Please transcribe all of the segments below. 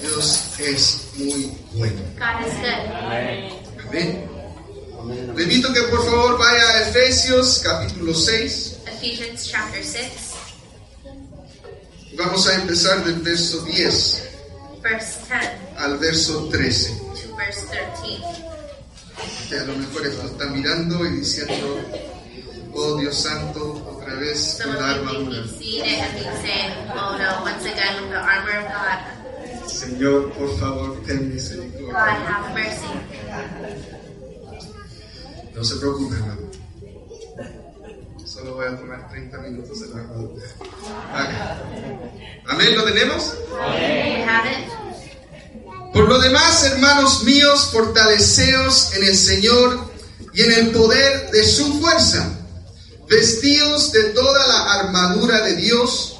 Dios es muy bueno. Amén. Le invito que por favor vaya a Efesios capítulo 6. Ephesians chapter 6, Vamos a empezar del verso 10 verse 10 al verso 13. to verse 13. Que a lo mejor esto está mirando y diciendo, oh Dios santo, otra vez Some la of you may armadura. be seeing it and be saying, oh no, once again the armor of God. Señor, por favor, ten God misericordia. have mercy. No se preocupe, hermano. Solo voy a tomar 30 minutos de la. Haga. Amén, ¿lo tenemos? Por lo demás, hermanos míos, fortaleceos en el Señor y en el poder de su fuerza. Vestidos de toda la armadura de Dios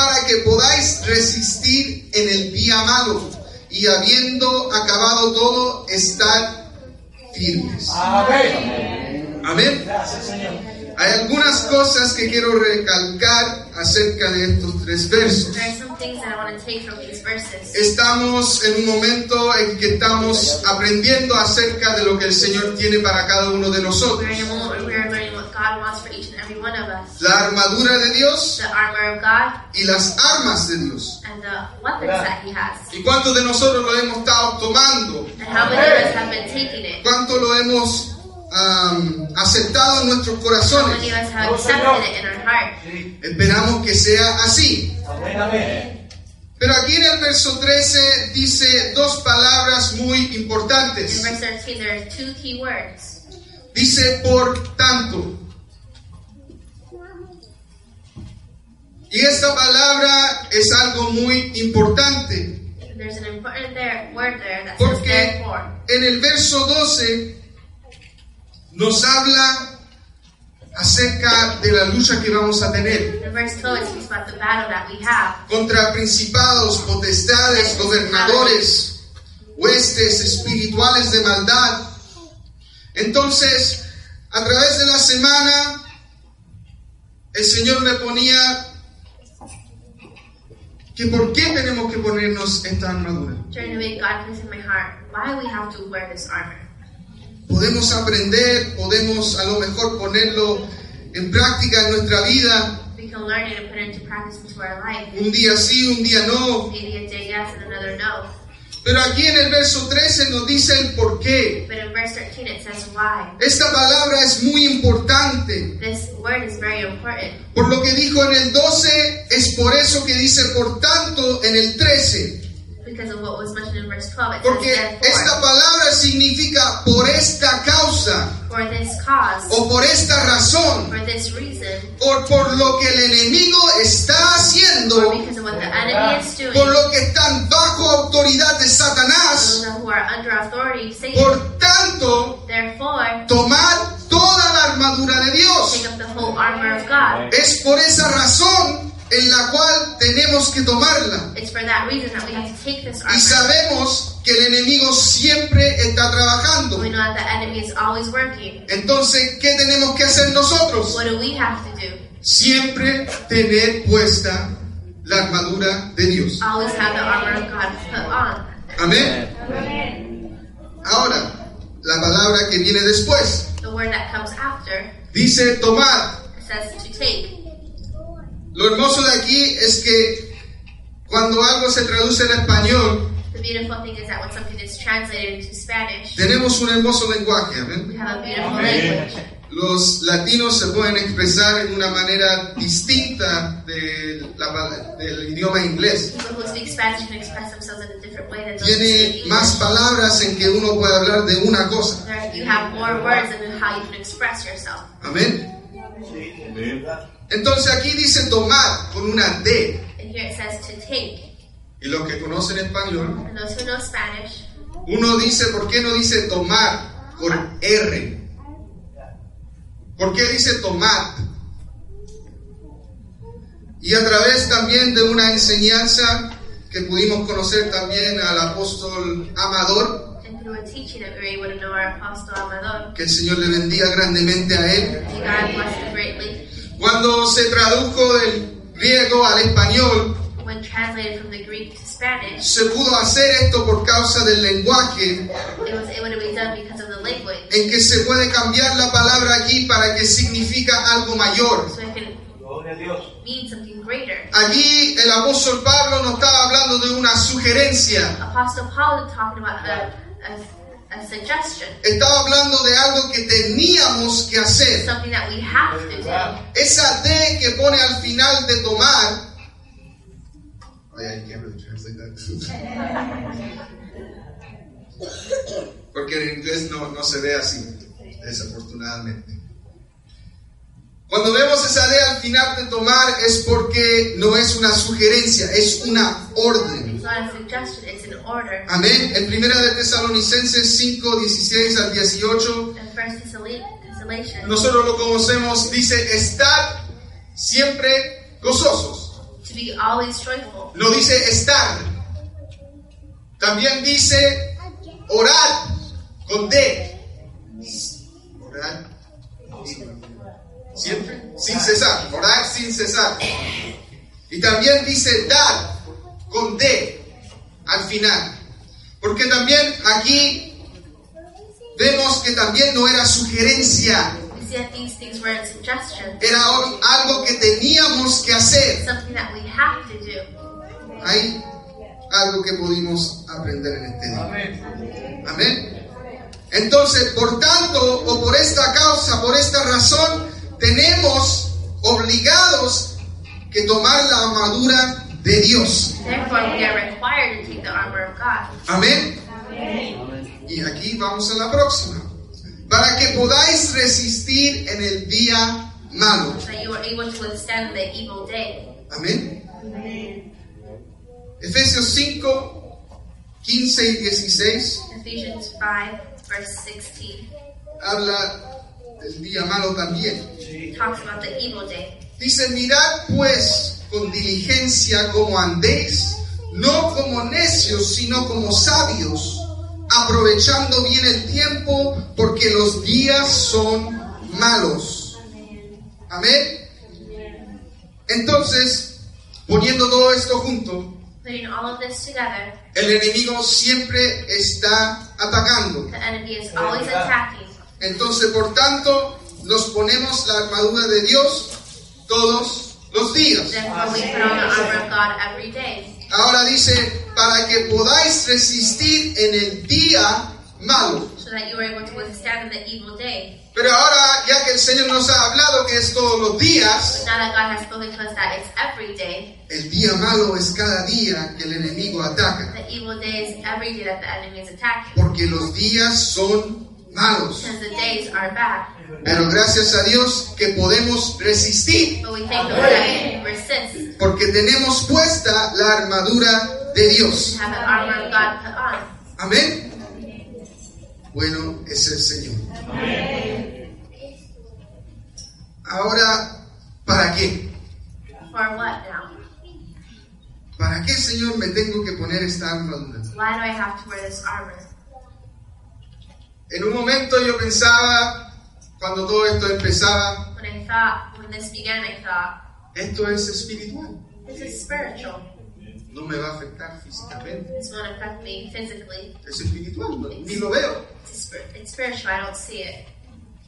para que podáis resistir en el día malo y habiendo acabado todo, estar firmes. Amén. Hay algunas cosas que quiero recalcar acerca de estos tres versos. There are some things that I want to take from these verses. Estamos en un momento en que estamos aprendiendo acerca de lo que el Señor tiene para cada uno de nosotros. In every one of us. La armadura de Dios The armor of God y las armas de Dios. and the weapons that He has. ¿Y cuántos de nosotros lo hemos estado tomando? And how many of us have been taking it? ¿Cuánto lo hemos am, aceptado en nuestros How corazones? many of us have accepted it in our heart? Esperamos que sea así. Pero aquí en el verso 13 dice dos palabras muy In importantes. verse 13, there are two key words. Dice por tanto. Y esta palabra es algo muy importante. There's an important there, word there that Porque en el verso 12 nos habla acerca de la lucha que vamos a tener In verse 12, it speaks about the battle that we have contra principados, potestades, gobernadores, huestes espirituales de maldad. Entonces, a través de la semana, el Señor me ponía que por qué tenemos que ponernos esta armadura. Podemos aprender, podemos a lo mejor ponerlo en práctica en nuestra vida, We can learn it and put it into practice into our life. un día sí, un día no. Pero aquí en el verso 13 nos dice el por qué. But in verse 13, it says why. Esta palabra es muy importante. This word is very important. Por lo que dijo en el 12, es por eso que dice por tanto en el 13. Because of what was Porque esta palabra significa por esta causa For this cause, o por esta razón, for this reason, o por lo que el enemigo está or haciendo, because of what the enemy is doing, por lo que están bajo autoridad de Satanás. who are under authority, Satan. Por tanto, Therefore, tomar toda la armadura de Dios. take up the whole armor of God. Es por esa razón en la cual tenemos que tomarla. It's for that reason that we have to take this Y sabemos que el enemigo siempre está trabajando. We know that the enemy is always working. Entonces, ¿qué tenemos que hacer nosotros? What do we have to do? Siempre tener puesta la armadura de Dios. Always have the armor of God put on. Amén. Ahora, la palabra que viene después. The word that comes after, Dice tomar. It says to take. Lo hermoso de aquí es que cuando algo se traduce en español, The beautiful thing is that when something is translated into Spanish, tenemos un hermoso lenguaje. we have a beautiful language. Los latinos se pueden expresar en una manera distinta de la- del idioma inglés. People who speak Spanish can express themselves in a different way than those who Tiene más palabras en que uno puede hablar de una cosa. There, you have more words than how you can express yourself. Amén. Entonces aquí dice tomar con una D. And here it says to take. Y los que conocen español, And those who know Spanish, uno dice, ¿por qué no dice tomar con R? ¿Por qué dice tomar? Y a través también de una enseñanza que pudimos conocer también al apóstol Amador, and through a teaching that we were able to know our Apostle Amador, que el Señor le bendiga grandemente a él. Cuando se tradujo del griego al español, When translated from the Greek to Spanish, se pudo hacer esto por causa del lenguaje it was able to be done because of the language. en que se puede cambiar la palabra aquí para que significa algo mayor. So it can mean something greater. Aquí el apóstol Pablo no estaba hablando de una sugerencia, Apostle Paul is talking about a, a, a suggestion, estaba hablando de algo que teníamos que hacer. something that we have to do. Esa D que pone al final de tomar. Ay, I can't really translate that. Porque en inglés no, no se ve así, desafortunadamente. Cuando vemos esa D al final de tomar es porque no es una sugerencia, es una orden. It's not a suggestion, it's an order. Amén. En primera de Tesalonicenses 5, 16 al 18, In First Thessalonians, nosotros lo conocemos, dice, estar siempre gozosos. to be always joyful. No dice estar. También dice orar con D. Orar. Siempre, sin cesar. Orar sin cesar. Y también dice dar con D al final. Porque también aquí vemos que también no era sugerencia, era algo que teníamos que hacer. something that we have to do. Hay algo que pudimos aprender en este día. Amén. Entonces, por tanto, o por esta causa, por esta razón, tenemos obligados que tomar la armadura de Dios. Therefore, we are required to take the armor of God. Amén. Y aquí vamos a la próxima. Para que podáis resistir en el día malo. Amén. Efesios 5, 15 y 16 Ephesians 5, verse 16, habla del día malo también. talks about the evil day. Dice, mirad pues con diligencia como andéis, no como necios, sino como sabios, aprovechando bien el tiempo, porque los días son malos. Amén. Entonces, poniendo todo esto junto, Putting all of this together, el enemigo siempre está atacando. the enemy is always attacking. Entonces, por tanto, nos ponemos la armadura de Dios todos los días. Therefore, we put on the armor of God every day. Ahora dice, para que podáis resistir en el día malo. So that you are able to withstand the evil day. Pero ahora, ya que el Señor nos ha hablado que es todos los días, But now that God has spoken to us that it's every day, el día malo es cada día que el enemigo ataca. the evil day is every day that the enemy is attacking. Porque los días son malos. Because the days are bad. Pero gracias a Dios que podemos resistir. But we thank the Lord that we can resist Porque tenemos puesta la armadura de Dios. and have the armor of God put on. Amén. Bueno es el Señor. Ahora, ¿para qué? For what now? ¿Para qué, Señor, me tengo que poner esta armadura? Why do I have to wear this armor? En un momento yo pensaba, cuando todo esto empezaba, When I thought, when this began, I thought, esto es espiritual. this is spiritual. No me va a afectar físicamente. This won't affect me physically. Es espiritual, no- ni lo veo. It's, spir- it's spiritual. I don't see it.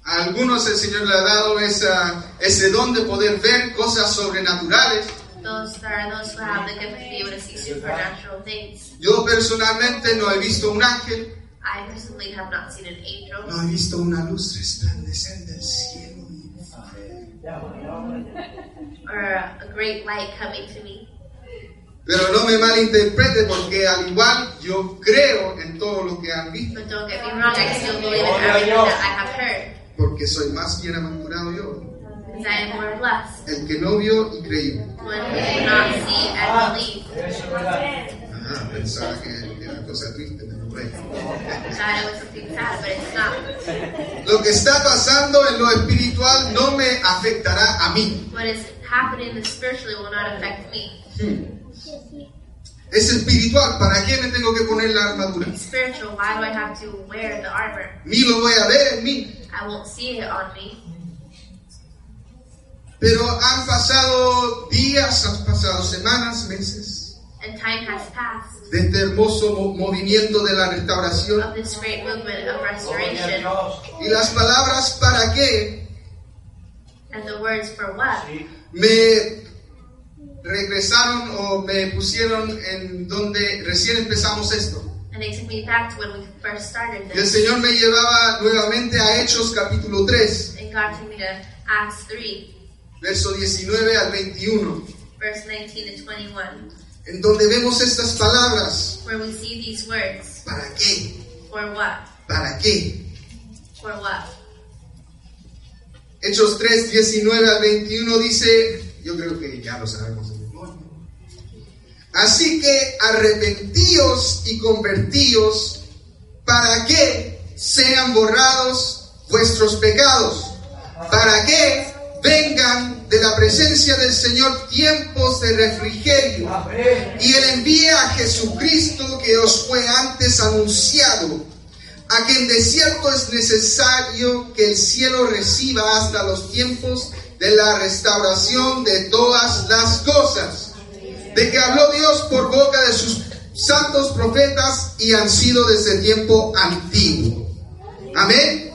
A algunos el Señor le ha dado esa, ese don de poder ver cosas sobrenaturales. Those there are those who have the gift to be able to see supernatural things. Yo personalmente no he visto un ángel, I personally have not seen an angel no he visto una luz resplandecer del cielo. or a, a great light coming to me. Pero no me malinterprete porque al igual yo creo en todo lo que han visto, But don't get me wrong, I still believe in everything that I have heard. porque soy más bienaventurado yo, Because I am more blessed. el que no vio y creyó. One who did not see and believe. Ah, pensaba que era una cosa triste, pero bueno. Lo que está pasando en lo espiritual no me afectará a mí. What is happening in the spiritually will not affect me. Es espiritual, ¿para qué me tengo que poner la armadura? Spiritual, why do I have to wear the armor? Ni lo voy a ver en mí. I won't see it on me. Pero han pasado días, han pasado semanas, meses And time has passed de este hermoso mo- movimiento de la restauración. of this great movement of restoration. Y las palabras ¿para qué? And the words for what? me regresaron o me pusieron en donde recién empezamos esto. And they took me back to when we first started Y el this. Señor me llevaba nuevamente a Hechos capítulo 3, And God took me to Acts 3, verso 19 al 21, verse 19 to 21, en donde vemos estas palabras. where we see these words. ¿Para qué? For what? ¿Para qué? For what? Hechos 3, 19 al 21 dice, yo creo que ya lo sabemos. Así que arrepentíos y convertíos para que sean borrados vuestros pecados, para que vengan de la presencia del Señor tiempos de refrigerio. Y Él envíe a Jesucristo que os fue antes anunciado, a quien de cierto es necesario que el cielo reciba hasta los tiempos de la restauración de todas las cosas, de que habló Dios por boca de sus santos profetas y han sido desde tiempo antiguo. Amén.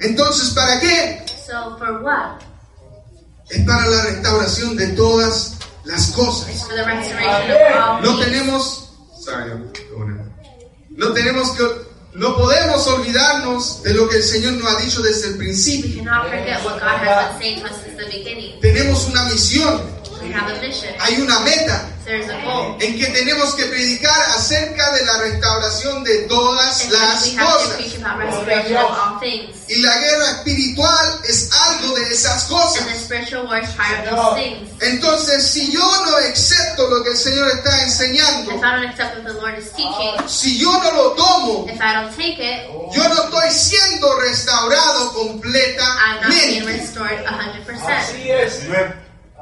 Entonces, ¿para qué? So, for what? Es para la restauración de todas las cosas. No tenemos, sorry, no tenemos que, no podemos olvidarnos de lo que el Señor nos ha dicho desde el principio. Tenemos una misión, We have a mission. hay una meta There's a goal. en que tenemos que predicar acerca de la restauración de todas And las we have to cosas. preach about restoration of all things. Y la guerra espiritual es algo de esas And cosas. the spiritual war is part of those things. Entonces, si yo no acepto lo que el Señor está enseñando, si yo no lo tomo, if I don't take it, yo no estoy siendo restaurado I'm not being completamente. restored 100%. Así es.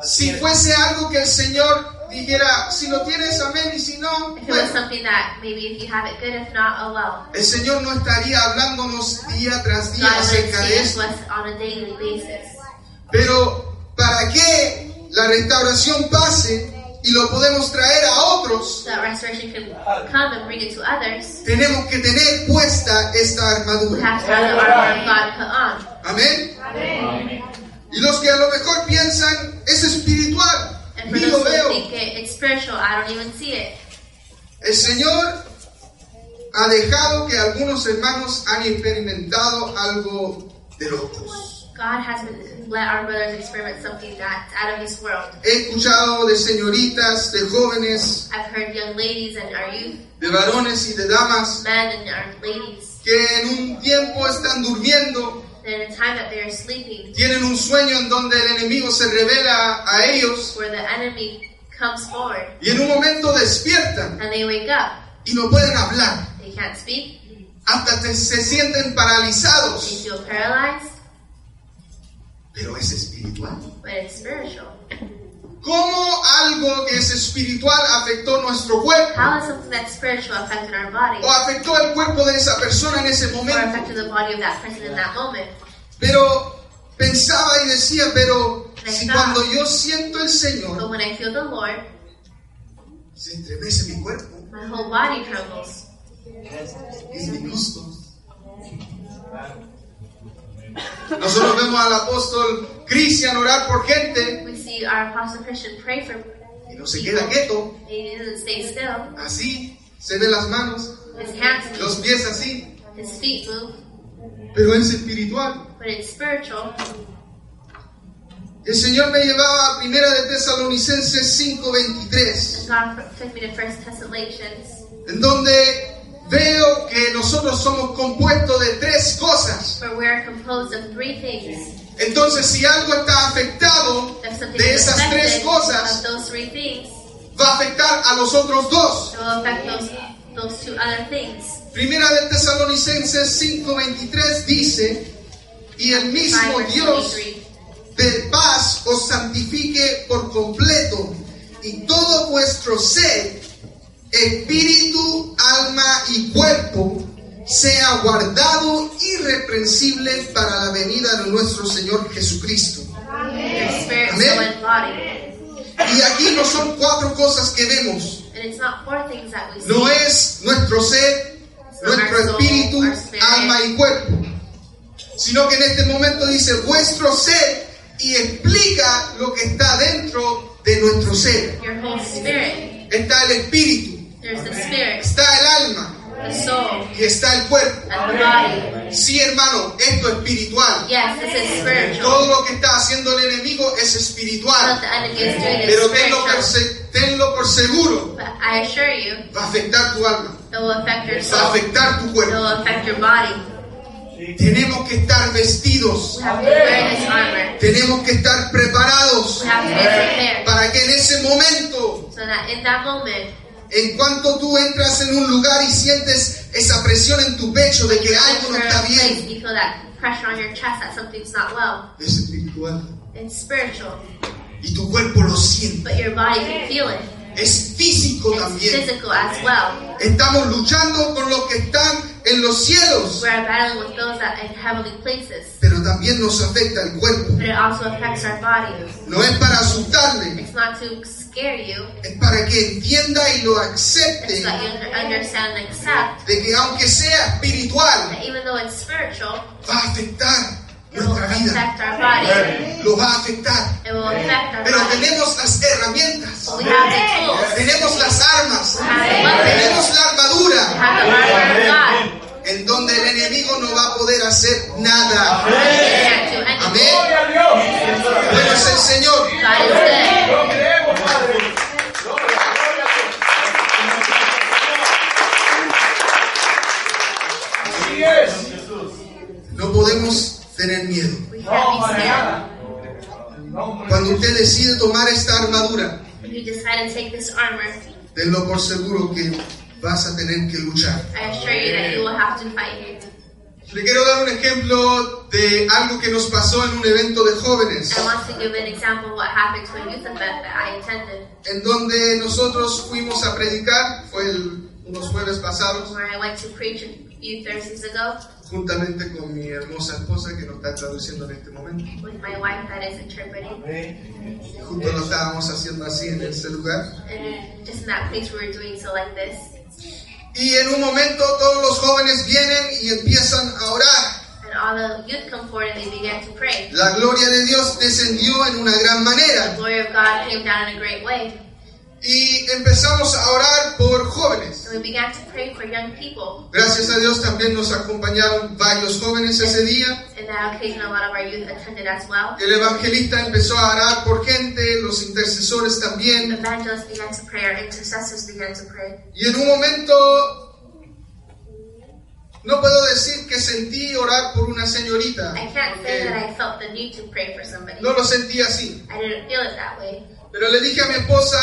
Si fuese algo que el Señor dijera, si lo tienes, amén, y si no, If it was bueno, something that maybe if you have it good, if not, oh well. el Señor no estaría hablándonos día tras día God acerca de esto. us on a daily basis. Pero para que la restauración pase y lo podemos traer a otros, So that restoration can come and bring it to others. tenemos que tener puesta esta We armadura. have to have the armor of God put on. Amén. Y los que a lo mejor piensan, es espiritual, And ni lo veo. think it, it's spiritual, I don't even see it. El Señor ha dejado que algunos hermanos han experimentado algo de locos. God has let our brothers experiment something that's out of this world. He escuchado de señoritas, de jóvenes, I've heard young ladies and our youth, de varones y de damas men and our ladies, que en un tiempo están durmiendo, in a time that they are sleeping, tienen un sueño en donde el enemigo se revela a ellos where the enemy comes forward y en un momento despiertan and they wake up. y no pueden hablar, They can't speak, hasta se sienten they paralizados. feel paralyzed, Pero es espiritual. but it's spiritual. ¿Cómo algo que es espiritual afectó nuestro cuerpo? How is something that's spiritual affected our body o afectó el cuerpo de esa persona en ese or momento. affected the body of that person in that moment? Pero pensaba y decía, pero si cuando yo siento el But Señor, when I feel the Lord, se entremece mi cuerpo my whole body trembles y mis músculos. Nosotros vemos al apóstol Cristian orar por gente We our Apostle Christian pray for y no se queda quieto. he doesn't stay still. Así se ven las manos, His hands move, los pies así, his feet move, pero es espiritual. but it's spiritual. El Señor me llevaba a Primera de Tesalonicenses 5:23, And God took me to First Thessalonians, en donde veo que nosotros somos compuestos de tres cosas. Entonces, si algo está afectado de esas tres cosas, things, va a afectar a los otros dos. those those. Primera de Tesalonicenses 5:23 dice, y el 5 mismo Dios 23. de paz os santifique por completo y todo vuestro ser, espíritu, alma y cuerpo, sea guardado irreprensible para la venida de nuestro Señor Jesucristo. And body. Y aquí no son cuatro cosas que vemos, no es nuestro ser, nuestro espíritu, alma y cuerpo, sino que en este momento dice vuestro ser y explica lo que está dentro de nuestro ser. Está el espíritu, está el alma y está el cuerpo. Sí, hermano, esto es espiritual. Todo lo que está haciendo el enemigo es espiritual. Pero tenlo tenlo por seguro, va a afectar tu alma, va a afectar tu cuerpo. Tenemos que estar vestidos, tenemos que estar preparados para que en ese momento, En cuanto tú entras en un lugar y sientes esa presión en tu pecho de que algo no está bien, es espiritual. Y tu cuerpo lo siente. but your body can feel it. Es físico It's también. physical as well. Estamos luchando con los que están en los cielos, We're battling with those that in heavenly places, pero también nos afecta el cuerpo. but it also affects our body. No es para asustarle, It's not to scare you, es para que entienda y lo acepte so accept de que aunque sea espiritual, even though it's spiritual, va a afectar nuestra vida. body. Lo va a afectar. Pero body. tenemos las herramientas, We have the tools. tenemos las armas, We have the weapons. tenemos la armadura en donde el enemigo no va a poder hacer nada. Amén. You decide to take this armor, tenlo por seguro que vas a tener que luchar. I assure you that you will have to fight. Le quiero dar un ejemplo de algo que nos pasó en un evento de jóvenes, I want to give an example of what happened to a youth event that I attended, en donde nosotros fuimos a predicar, fue el- unos jueves pasados, where I went to preach a few Thursdays ago juntamente con mi hermosa esposa que nos está traduciendo en este momento. with my wife that is interpreting. Juntos lo estábamos haciendo así en ese lugar. And just in that place, we were doing so like this. Y en un momento todos los jóvenes vienen y empiezan a orar. And all the youth come forward and they began to pray. La gloria de Dios descendió en una gran The manera. glory of God came down in a great way. Y empezamos a orar por jóvenes. We began to pray for young people. Gracias a Dios también nos acompañaron varios jóvenes ese día. In that occasion, a lot of our youth attended as well. El evangelista empezó a orar por gente, los intercesores The también. evangelists began to pray, our intercessors began to pray. Y en un momento, no puedo decir que sentí orar por una señorita. I can't say porque that I felt the need to pray for somebody. no lo sentí así. I didn't feel it that way. Pero le dije a mi esposa,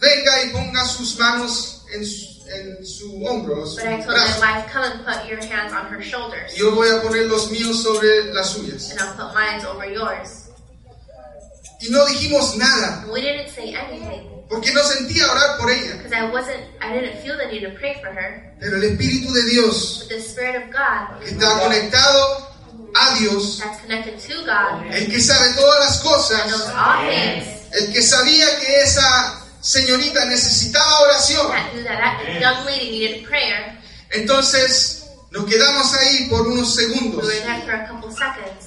venga y ponga sus manos en su, en su hombro, su But I told brazo. my wife, come and put your hands on her shoulders. Yo voy a poner los míos sobre las suyas. And I'll put mine over yours. Y no dijimos nada, we didn't say anything. porque no sentía orar por ella. Because I wasn't, I didn't feel the need to pray for her. Pero el Espíritu de Dios, But the Spirit of God que está conectado a Dios, that's connected to God el que sabe todas las and knows cosas, all things, el que sabía que esa señorita necesitaba oración. that knew that that young lady needed prayer. Entonces Nos quedamos ahí por unos segundos,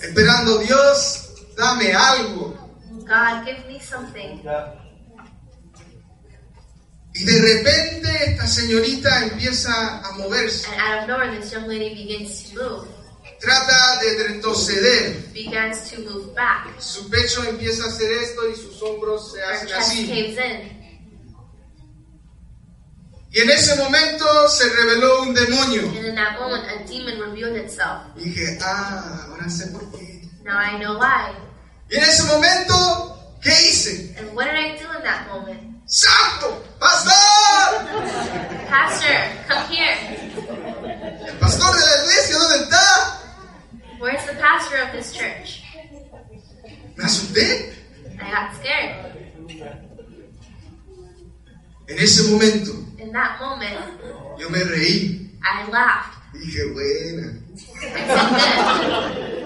esperando, Dios, dame algo. God, give me something. Y de repente esta señorita empieza a moverse, And out of nowhere, this young lady begins to move, trata de retroceder. begins to move back. Su pecho empieza a hacer esto y sus hombros se hacen así. Y en ese momento se reveló un demonio. And in that moment, a demon revealed itself. Y dije, ah, ahora sé por qué. Now I know why. Y en ese momento, ¿qué hice? And what did I do in that moment? ¡Santo! ¡Pastor! Pastor, come here. ¿El pastor de la iglesia dónde está? Where's the pastor of this church? Me asusté. I got scared. En ese momento, In that moment, yo me reí. I laughed. Dije, buena. Said.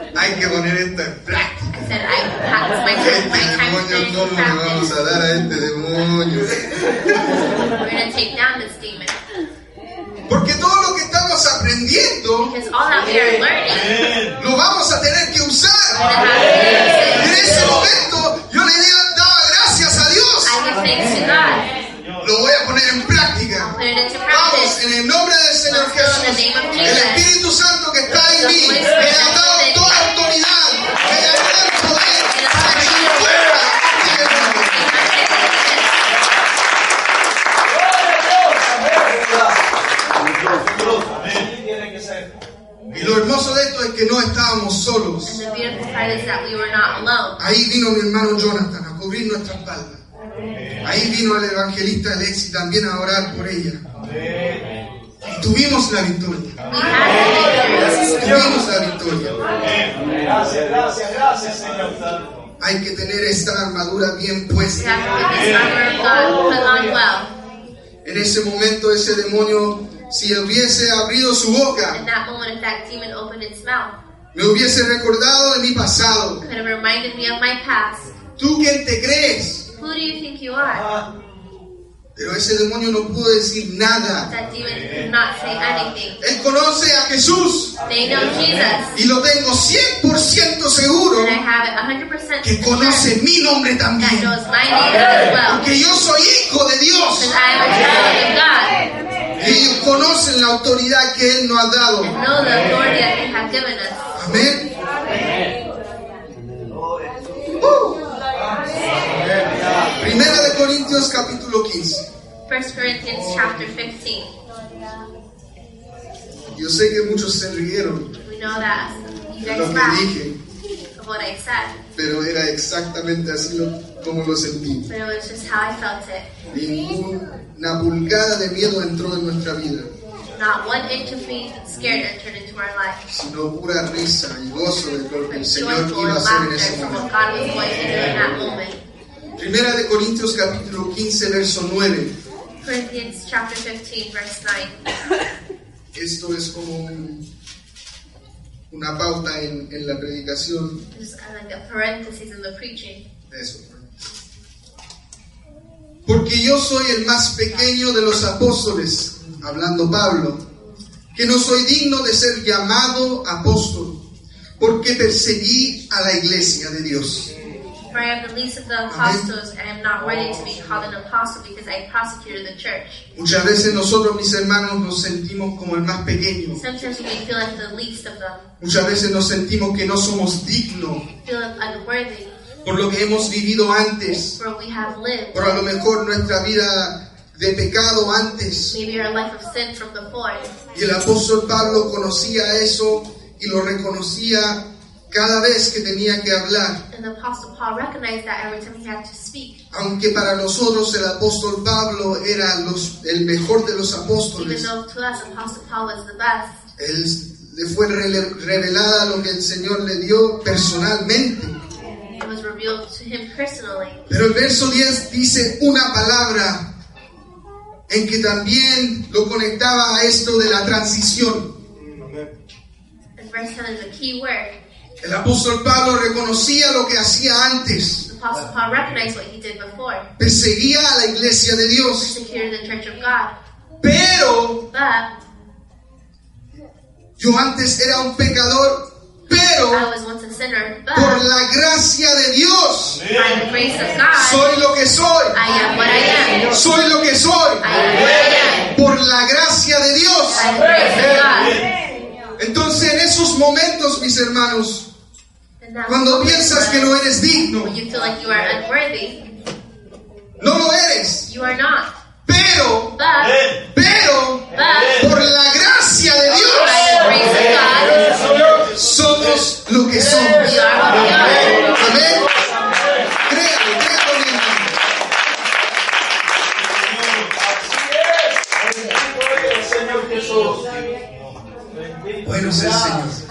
Hay que poner esto en práctica. I said, I have my Este to demonio, ¿cómo le vamos a dar a este demonio? We're going to take down this demon. Porque todo lo que estamos aprendiendo. Lo vamos a tener que usar. En ese momento yo le daba gracias a Dios. Lo voy a poner en práctica. Vamos, en el nombre del Señor Jesús. El Espíritu Santo que está en mí. Me ha dado toda autoridad. Me ha dado el poder para echar fuera este demonio. Y lo hermoso de esto es que no estábamos solos. Ahí vino mi hermano Jonathan a cubrir nuestra espalda. Ahí vino el evangelista Alexi también a orar por ella. Y tuvimos la victoria. Tuvimos la victoria. Gracias, gracias, gracias, Señor. Hay que tener esta armadura bien puesta. En ese momento ese demonio, si hubiese abrido su boca, In that moment, if that demon opened its mouth, me hubiese recordado de mi pasado. could have reminded me of my past. ¿Tú quién te crees? Who do you think you are? Pero ese demonio no pudo decir nada. That demon could not say anything. Él conoce a Jesús They know Jesus. y lo tengo 100% seguro And I have it 100% que conoce mi nombre that también. knows my name as well. Porque yo soy hijo de Dios. I am a child of God. Ellos conocen la autoridad que Él nos ha dado. Amén. Primera de Corintios capítulo 15. 1 Corinthians chapter 15. Yo sé que muchos se rieron We know that you de lo guys que dije, what I said, pero era exactamente así lo- como lo sentí. but it was just how I felt it. Ninguna pulgada de miedo entró en nuestra vida, Not one inch of being scared entered into our life. sino pura risa y gozo de lo que el Señor iba a hacer en ese momento. Primera de Corintios capítulo 15, verso 9. Corinthians chapter 15, verse 9. Esto es como un- una pauta en, en la predicación. This is kind of like a parenthesis in the preaching. Eso. Porque yo soy el más pequeño de los apóstoles, hablando Pablo, que no soy digno de ser llamado apóstol, porque perseguí a la iglesia de Dios. For I am the least of the apostles, and I am not ready to be called an apostle because I persecuted the church. Muchas veces nosotros, mis hermanos, nos sentimos como el más pequeño. Sometimes we may feel like the least of them, Muchas veces nos sentimos que no somos dignos feel unworthy por lo que hemos vivido antes, for we have lived. por a lo mejor nuestra vida de pecado antes. Maybe our life of sin from before. Y el apóstol Pablo conocía eso y lo reconocía cada vez que tenía que hablar. And the apostle Paul recognized that every time he had to speak. Aunque para nosotros el apóstol Pablo era los- el mejor de los apóstoles, the best, él le fue revelada lo que el Señor le dio personalmente. it was revealed to him personally. Pero el verso 10 dice una palabra en que también lo conectaba a esto de la transición. And verse 10 is a key word. El apóstol Pablo reconocía lo que hacía antes, The apostle Paul recognized what he did before. perseguía a la iglesia de Dios, Persecuted the church of God. pero But Yo antes era un pecador, I pero was once a sinner, but por la gracia de Dios by the grace of God, soy lo que soy. I am what I am. Soy lo que soy. I am what I am. Por la gracia de Dios. By the grace of God. Entonces en esos momentos, mis hermanos, cuando piensas que no eres digno, when you feel like you are unworthy, no lo eres. you are not. Pero, But, pero, but, por la gracia de Dios, God, somos lo que somos. Amén. Créalo, créalo, mi hermano. Señor Jesús. Bueno es el Señor.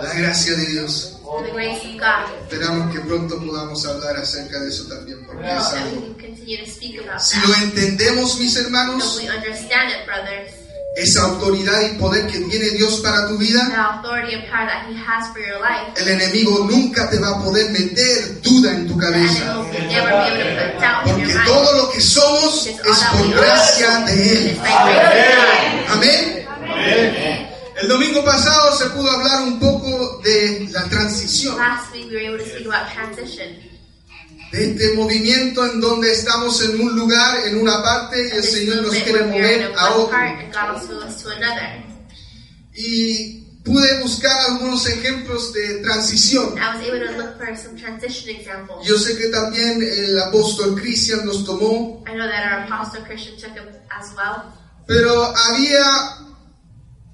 Amén. La gracia de Dios. By the grace of God, Esperamos que pronto podamos hablar acerca de eso también, porque es algo. Si lo entendemos, mis hermanos, esa autoridad y poder que tiene Dios para tu the vida, authority and power that He has for your life, el enemigo nunca te va a poder meter duda en tu cabeza. Porque todo lo que somos es por gracia de Él. Of Amén. El domingo pasado se pudo hablar un poco de la transición, Last week we were able to speak about transition. de este movimiento en donde estamos en un lugar, en una parte, y el Señor nos quiere mover a otro. Y pude buscar algunos ejemplos de transición. I was able to look for some transition examples. Yo sé que también el apóstol Cristian los tomó, I know that our apostle Christian as well. pero había,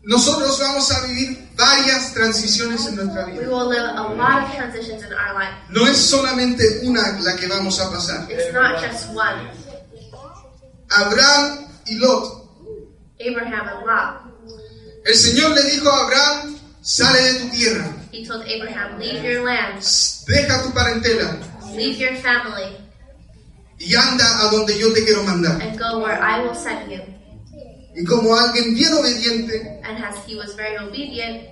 nosotros vamos a vivir varias transiciones en nuestra We vida. will live a lot of transitions in our life. No es solamente una la que vamos a pasar. It's not just one. Abraham y Lot. Abraham and Lot. El Señor le dijo a Abraham, sale de tu tierra, He told Abraham, leave your land, deja tu parentela leave your family, y anda a donde yo te quiero mandar. and go where I will send you. Y como alguien bien obediente, And as he was very obedient,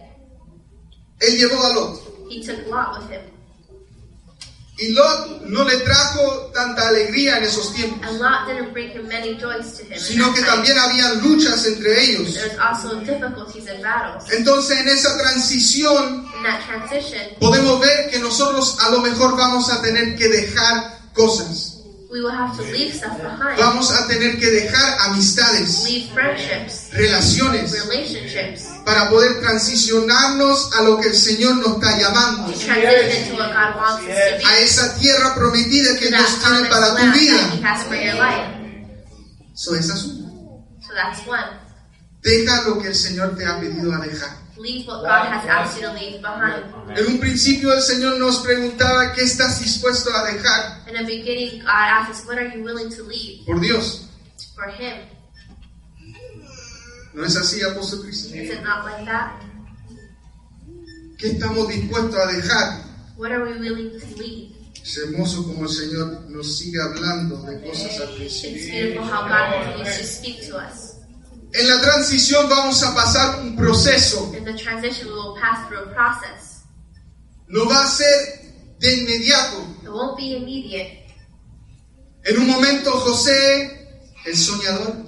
él llevó a Lot. he took Lot with him. Y Lot no le trajo tanta alegría en esos tiempos, And Lot didn't bring him many joys to him. in sino que también había luchas entre ellos. Also difficulties and battles. Entonces en esa transición In that transition, podemos ver que nosotros a lo mejor vamos a tener que dejar cosas. We will have to leave stuff behind. Vamos a tener que dejar amistades, Leave friendships, relaciones, relationships, para poder transicionarnos a lo que el Señor nos está llamando, to transition what God wants us to be. a esa tierra prometida que To Dios that tiene para tu land that He vida. has for your life. Eso es asunto. So that's one. Deja lo que el Señor te ha pedido a dejar. Leave what God has asked you to leave behind. En un principio el Señor nos preguntaba qué estás dispuesto a dejar In the beginning, God asked us, What are you willing to leave por Dios. for Him? ¿No es así, apóstol Cristo? Is it not like that? ¿Qué estamos dispuestos a dejar? What are we willing to leave? Es hermoso como el Señor nos sigue hablando de cosas al principio. It's beautiful how God continues to speak to us. En la transición vamos a pasar un proceso. In the transition, we will pass through a process. No va a ser de inmediato. It won't be immediate. En un momento José, el soñador,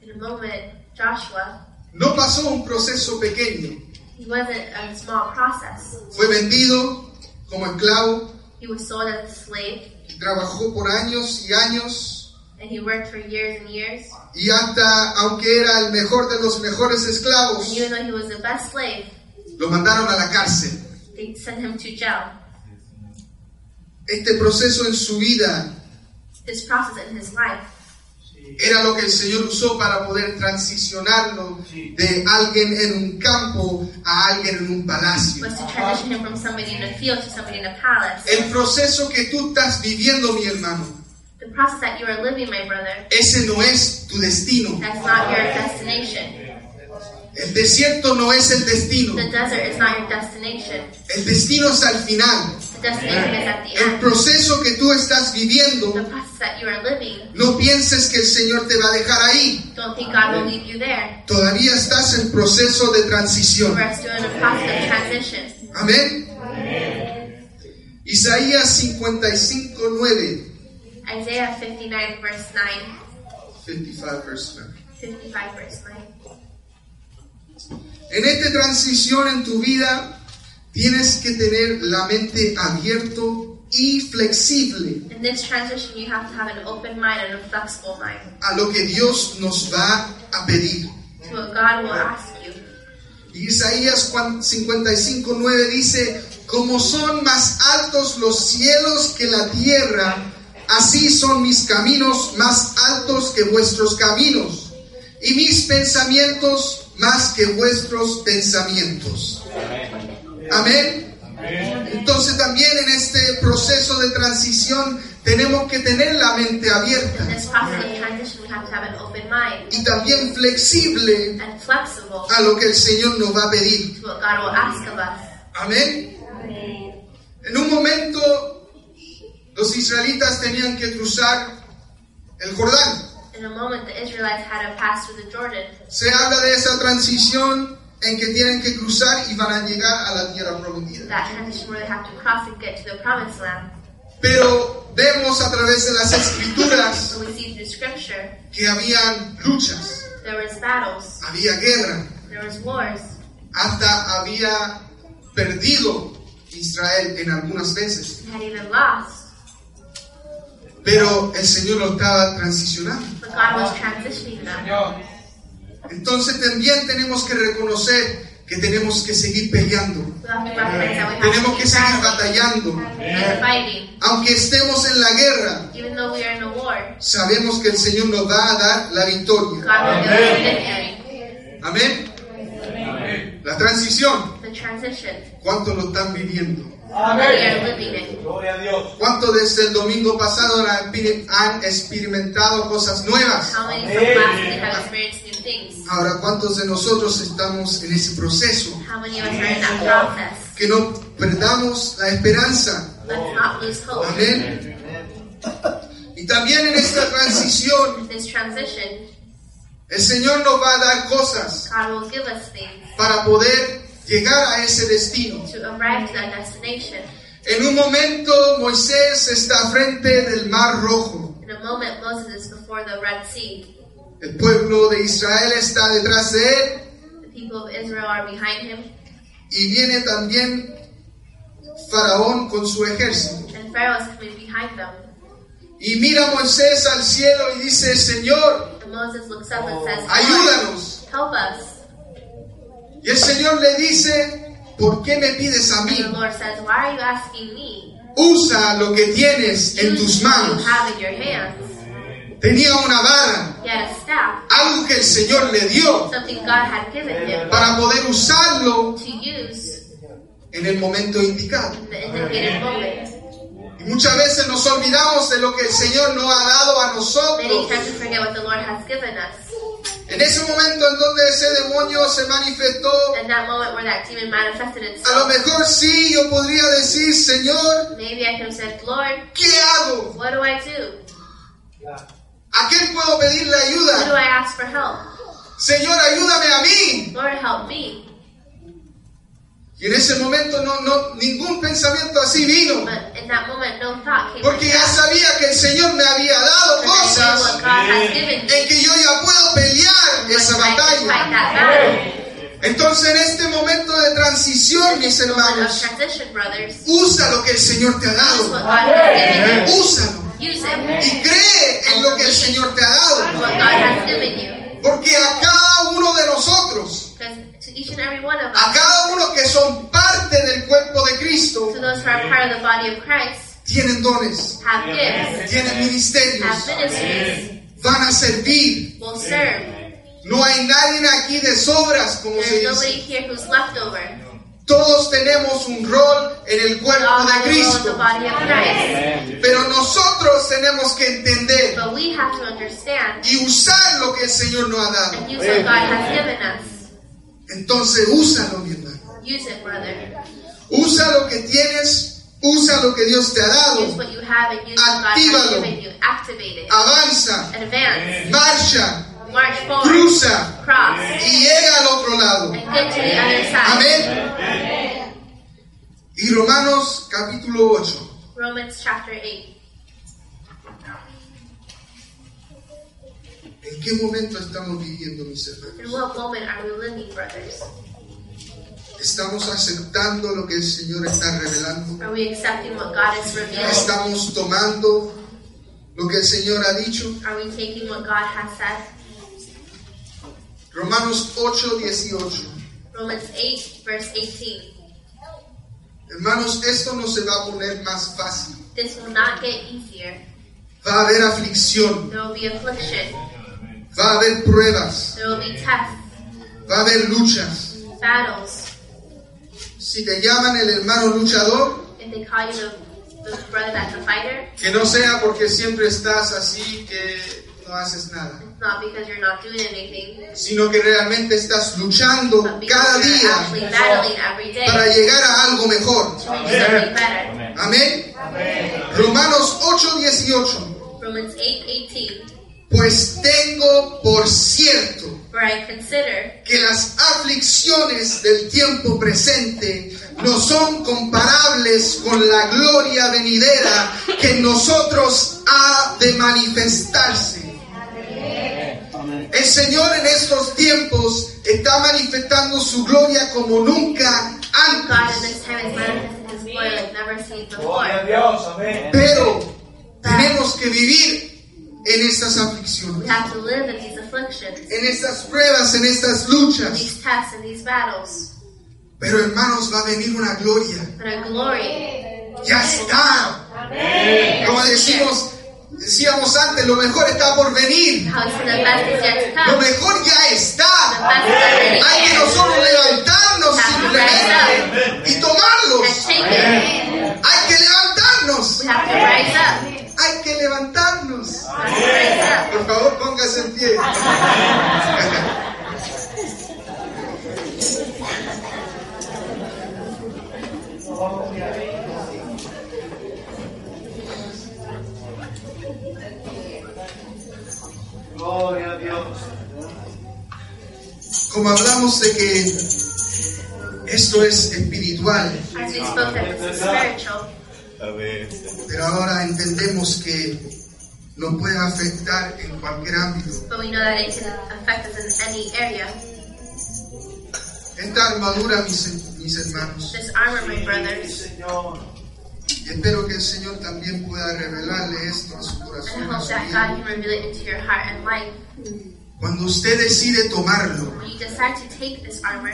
In a moment, Joshua, no pasó un proceso pequeño. he wasn't a small process. Fue vendido como esclavo He was sold as a slave, y trabajó por años y años. And he worked for years and years. Y hasta, aunque era el mejor de los mejores esclavos, And even though he was the best slave, lo mandaron a la cárcel. they sent him to jail. Este proceso en su vida This process in his life era lo que el Señor usó para poder transicionarlo de alguien en un campo a alguien en un palacio. was to transition him from somebody in a field to somebody in a palace. El proceso que tú estás viviendo, mi hermano, process that you are living, my brother, ese no es tu destino. that's not your destination. El desierto no es el destino. The desert is not your destination. El destino es al final. The destination is at the El end. proceso que tú estás The viviendo, process that you are living, no pienses que el Señor te va a dejar ahí. don't think God will leave you there. Todavía estás en proceso de transición. Still in a process of transition. Amén. Isaías 55, 9. Isaiah 59, verse 9. 55, verse 9. 55, verse 9. En esta transición en tu vida tienes que tener la mente abierto y flexible In this transition, you have to have an open mind and a flexible mind a lo que Dios nos va a pedir. to what God will ask you. Y Isaías 55, 9 dice, como son más altos los cielos que la tierra, así son mis caminos más altos que vuestros caminos, y mis pensamientos más que vuestros pensamientos. Amén. Entonces también en este proceso de transición tenemos que tener la mente abierta y también flexible a lo que el Señor nos va a pedir. Amén. En un momento los israelitas tenían que cruzar el Jordán. In a moment, the Israelites had to pass through the Jordan. Se habla de esa transición en que tienen que cruzar y van a llegar a la tierra prometida. That transition where they have to cross and get to the promised land. Pero vemos a través de las escrituras So we see through scripture, que habían luchas, there was battles, había guerra, there was wars, hasta había perdido Israel en algunas veces. and had even lost. Pero el Señor lo estaba transicionando. But God was transitioning them. Señor. Entonces también tenemos que reconocer que tenemos que seguir peleando. Tenemos que seguir batallando. Aunque estemos en la guerra, Even though we are in a war, sabemos que el Señor nos va a dar la victoria. Amén. La transición. The transition ¿Cuántos lo están viviendo? Amén. Gloria a Dios. ¿Cuántos desde el domingo pasado han experimentado cosas nuevas? How many from last week have experienced new things? Ahora, ¿cuántos de nosotros estamos en ese proceso? How many of us are in that process? Que no perdamos la esperanza. Let's not lose hope. Amén. Y también en esta transición, el Señor nos va a dar cosas God will give us things para poder llegar a ese destino. to arrive to that destination. En un momento Moisés está frente del mar rojo. In a moment, Moses is before the Red Sea. El pueblo de Israel está detrás de él The people of Israel are behind him, y viene también Faraón con su ejército. and Pharaoh is coming behind them. Y mira Moisés al cielo y dice, Señor, And Moses looks up and says, "Lord, ayúdanos. help us. Y el Señor le dice, ¿por qué me pides a And mí? the Lord says, Why are you asking me? Usa lo que tienes en tus what manos. you have in your hands. Tenía una vara, algo que el Señor le dio para poder usarlo en el momento indicado. Y muchas veces nos olvidamos de lo que el Señor nos ha dado a nosotros. En ese momento en donde ese demonio se manifestó, In that moment where that demon manifested a lo mejor sí yo podría decir, Señor, maybe I could have said, Lord, ¿qué hago? what do I do? ¿A quién puedo pedirle Who do ayuda? I ask for help? Señor, ayúdame a mí. Lord, help me. Y en ese momento no, no, ningún pensamiento así vino. Moment, no Porque ya sabía que el Señor me había dado cosas en que yo ya puedo pelear When esa batalla. Entonces en este momento de transición, mis Moment of hermanos, transition, brothers. usa lo que el Señor te ha dado. Úsalo. Y cree en lo que el Señor te ha dado. Porque a cada uno de nosotros, each and every one of a us, cada uno que son parte del cuerpo de Cristo, to those who are part of the body of Christ, tienen dones, have gifts, tienen ministerios, have ministries, van a servir. will serve. No hay nadie aquí de sobras, como se There's nobody dice. here who's left over. Todos tenemos un rol en el cuerpo de a Cristo. Pero nosotros tenemos que entender But we have to understand y usar lo que el Señor nos ha dado. Entonces, úsalo, mi hermano. Use it, brother. Usa lo que tienes, usa lo que Dios te ha Use dado. what you have and use what Actívalo. given you. Activate it. Avanza, Advance. marcha, March forward. cruza Cross. y llega al otro lado. And get to the other side. Amén. Y Romanos capítulo 8. Romans chapter 8. ¿En qué momento estamos viviendo, mis hermanos? In what moment are we living, brothers? Estamos aceptando lo que el Señor está revelando. Are we accepting what God is revealing? Estamos tomando lo que el Señor ha dicho. Are we taking what God has said? Romanos 8, 18. Romans 8, verse 18. Hermanos, esto no se va a poner más fácil. This will not get easier. Va a haber aflicción, There will be affliction. Va a haber pruebas, There will be tests, va a haber luchas. battles. Si te llaman el hermano luchador, If they call you the, the brother that's a fighter, que no sea porque siempre estás así que no haces nada, it's not because you're not doing anything, sino que realmente estás luchando but cada because you're actually día battling every day para to llegar a algo mejor. reach something better. Amén. Romanos 8, 18. Romans 8, 18. Pues tengo por cierto que las aflicciones del tiempo presente no son comparables con la gloria venidera que en nosotros ha de manifestarse. El Señor en estos tiempos está manifestando su gloria como nunca antes, pero tenemos que vivir en estas We aflicciones, have to live in these afflictions, en estas pruebas, en estas luchas. these tests, and these battles. Pero hermanos, va a venir una gloria. But a glory Ya está. Como decimos, decíamos antes, lo mejor está por venir. Lo mejor ya está. Hay que nosotros levantarnos simplemente y tomarlos. Hay que levantarnos. Hay que levantarnos. Por favor, póngase en pie. Gloria a Dios. Como hablamos de que esto es espiritual, Pero ahora entendemos que nos puede afectar en cualquier ámbito. but we know that it can affect us in any area. Esta armadura, mis, mis hermanos, This armor, my brothers, y espero que el Señor también pueda revelarle esto a su and corazón. I hope that. God can reveal it into your heart and life. Cuando usted decide tomarlo, When you decide to take this armor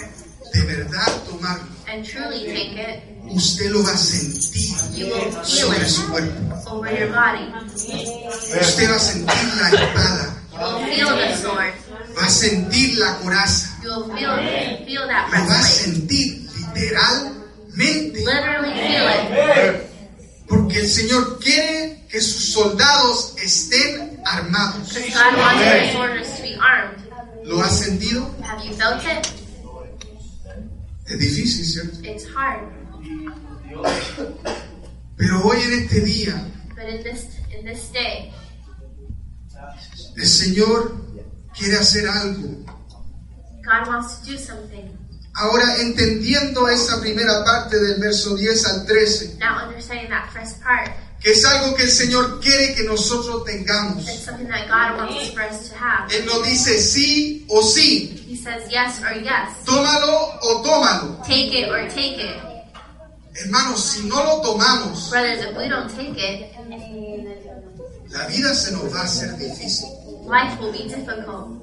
de verdad tomarlo, and truly take it, usted lo va a sentir you will feel sobre it su cuerpo. over your body. Usted va a sentir la espada, You will feel the sword. va a sentir la coraza, You will feel feel that lo va a breastplate. sentir literalmente. Literally feel it. Porque el Señor quiere que sus soldados estén armados. Because God wants His soldiers to be armed. ¿Lo ha sentido? Have you felt it? Es difícil, ¿cierto? It's hard. Pero hoy en este día, But in this in this day, el Señor quiere hacer algo. God wants to do something. Ahora, entendiendo esa primera parte del verso 10 al 13, Now understanding that first part, que es algo que el Señor quiere que nosotros tengamos. it's something that God wants for us to have. Él nos dice sí o sí, He says yes or yes. tómalo o tómalo. Take it or take it. Hermanos, si no lo tomamos, Brothers, if we don't take it, la vida se nos va a hacer difícil. life will be difficult.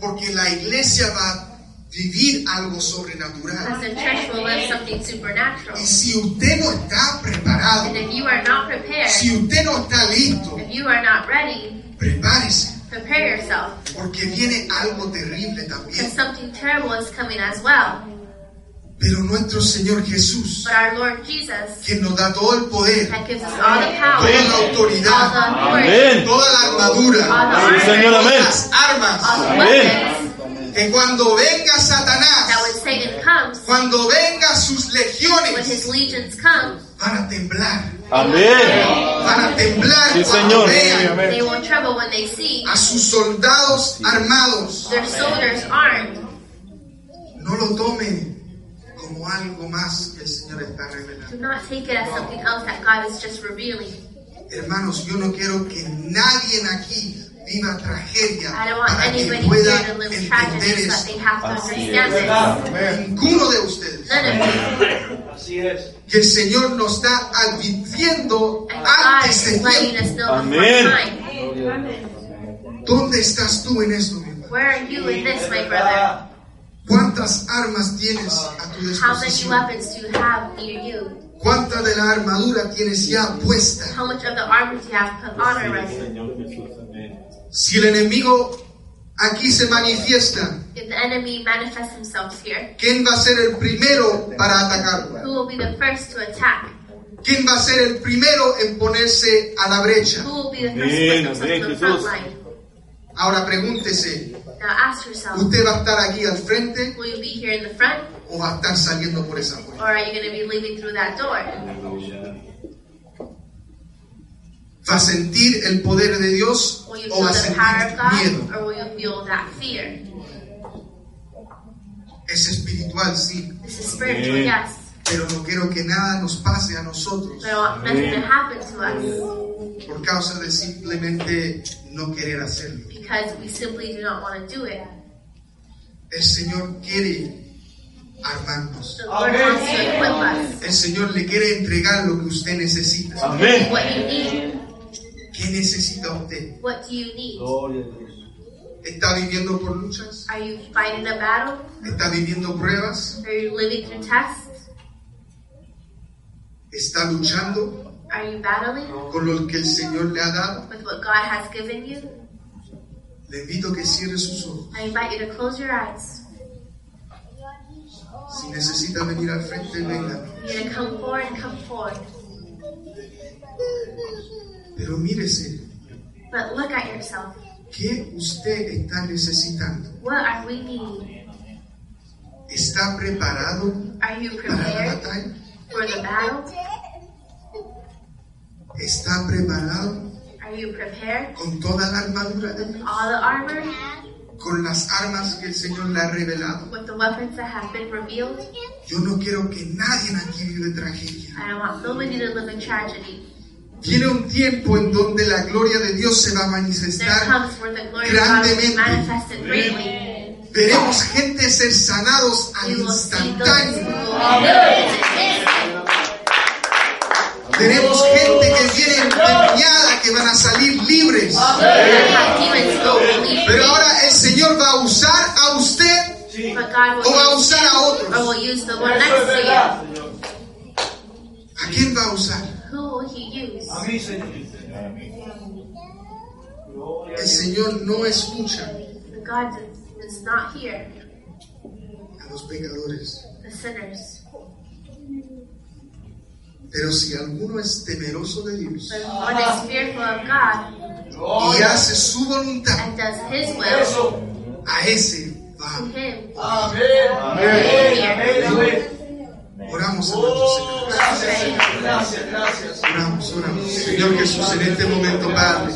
Porque la iglesia va a vivir algo sobrenatural. Because the church will live something supernatural. Y si usted no está preparado, And if you are not prepared, si usted no está listo, if you are not ready, prepárese. prepare yourself. Porque viene algo terrible Because también. something terrible is coming as well. Pero nuestro Señor Jesús, But our Lord Jesus, quien nos da todo el poder, that gives us all the power, toda la all autoridad, the authority, Amén. toda la all armadura, the armor, amén. las armas, all the Amén. weapons, que cuando venga that Satanás, when Satan comes, cuando venga sus when his legiones, legions come, van a temblar, Amén. van a temblar Sí, cuando Señor. vean they will tremble when they see a sus soldados armados. their soldiers armed. No lo tome como algo más que el Señor está revelando. Do not take it as something else that God is just revealing. Hermanos, yo no quiero que nadie aquí viva tragedia I don't want para que anybody pueda here to live entender tragedy so that eso. they have to Así understand es. it. Ninguno de ustedes. Así es. Que el Señor nos está advirtiendo antes de tiempo. Amén. ¿Dónde estás tú en esto, mi hermano? Where are you in this, my brother? ¿Cuántas armas tienes a tu How many disposición? weapons do you have near you? ¿Cuánta de la armadura tienes ya puesta? How much of the armor do you have put on already? Si el enemigo aquí se manifiesta, If the enemy manifests himself here, ¿quién va a ser el primero para atacarlo? who will be the first to attack? ¿Quién va a ser el primero en ponerse a la brecha? Who will be the first to amén, the front Jesús. line? Ahora pregúntese, Now ask yourself, ¿usted va a estar aquí al frente will you be here in the front, o va a estar saliendo por esa or puerta? are you going to be leaving through that door? ¿Va a sentir el poder de Dios Will you o va a feel the power of sentir God, miedo? or will you feel that fear? Es espiritual, sí, pero no quiero que nada nos pase a nosotros but I want nothing to happen to us por causa de simplemente no querer hacerlo. because we simply do not want to do it. El Señor quiere armarnos. El Señor le quiere entregar lo que usted necesita. Amén. You ¿Qué necesita usted? what do you need? Gloria a Dios. ¿Está viviendo por luchas? Are you fighting a battle? ¿Está viviendo pruebas? Are you living through tests? ¿Está luchando Are you battling con lo que el Señor le ha dado? with what God has given you? Le invito a que cierre sus ojos. I invite you to close your eyes. Si necesita venir al frente, venga. To come forward and come forward. Pero mírese, But look at yourself. ¿qué usted está necesitando? What are we needing? ¿Está preparado Are you para la prepared batalla? for the battle? ¿Está preparado Are you prepared? con toda la armadura de Dios? All the armor ¿Con las armas que el Señor le ha revelado? with the weapons that have been revealed? Yo no quiero que nadie aquí vive tragedia. I don't want nobody to live in tragedy. Tiene un tiempo en donde la gloria de Dios se va a manifestar. grandemente. Veremos gente ser sanados al instantáneo. Tenemos gente que viene empeñada, que van a salir libres. Pero ahora el Señor va a usar a usted o va a usar a otros. ¿A quién va a usar? Who will He use? A mí, Señor. El Señor no escucha God does not hear a los pecadores. the sinners. Pero si alguno es temeroso de Dios But if one is fearful of God y hace su voluntad, and does His will, a ese va. to Him Amén. Amén. Amén. Oramos a nuestro Señor. Oh, gracias, Señor. Gracias, gracias. Oramos, oramos. Señor Jesús, en este momento, Padre,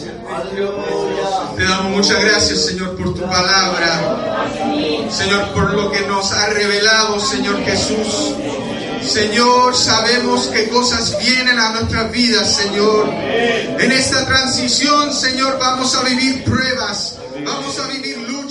te damos muchas gracias, Señor, por tu palabra. Señor, por lo que nos ha revelado, Señor Jesús. Señor, sabemos que cosas vienen a nuestras vidas, Señor. En esta transición, Señor, vamos a vivir pruebas, vamos a vivir luchas.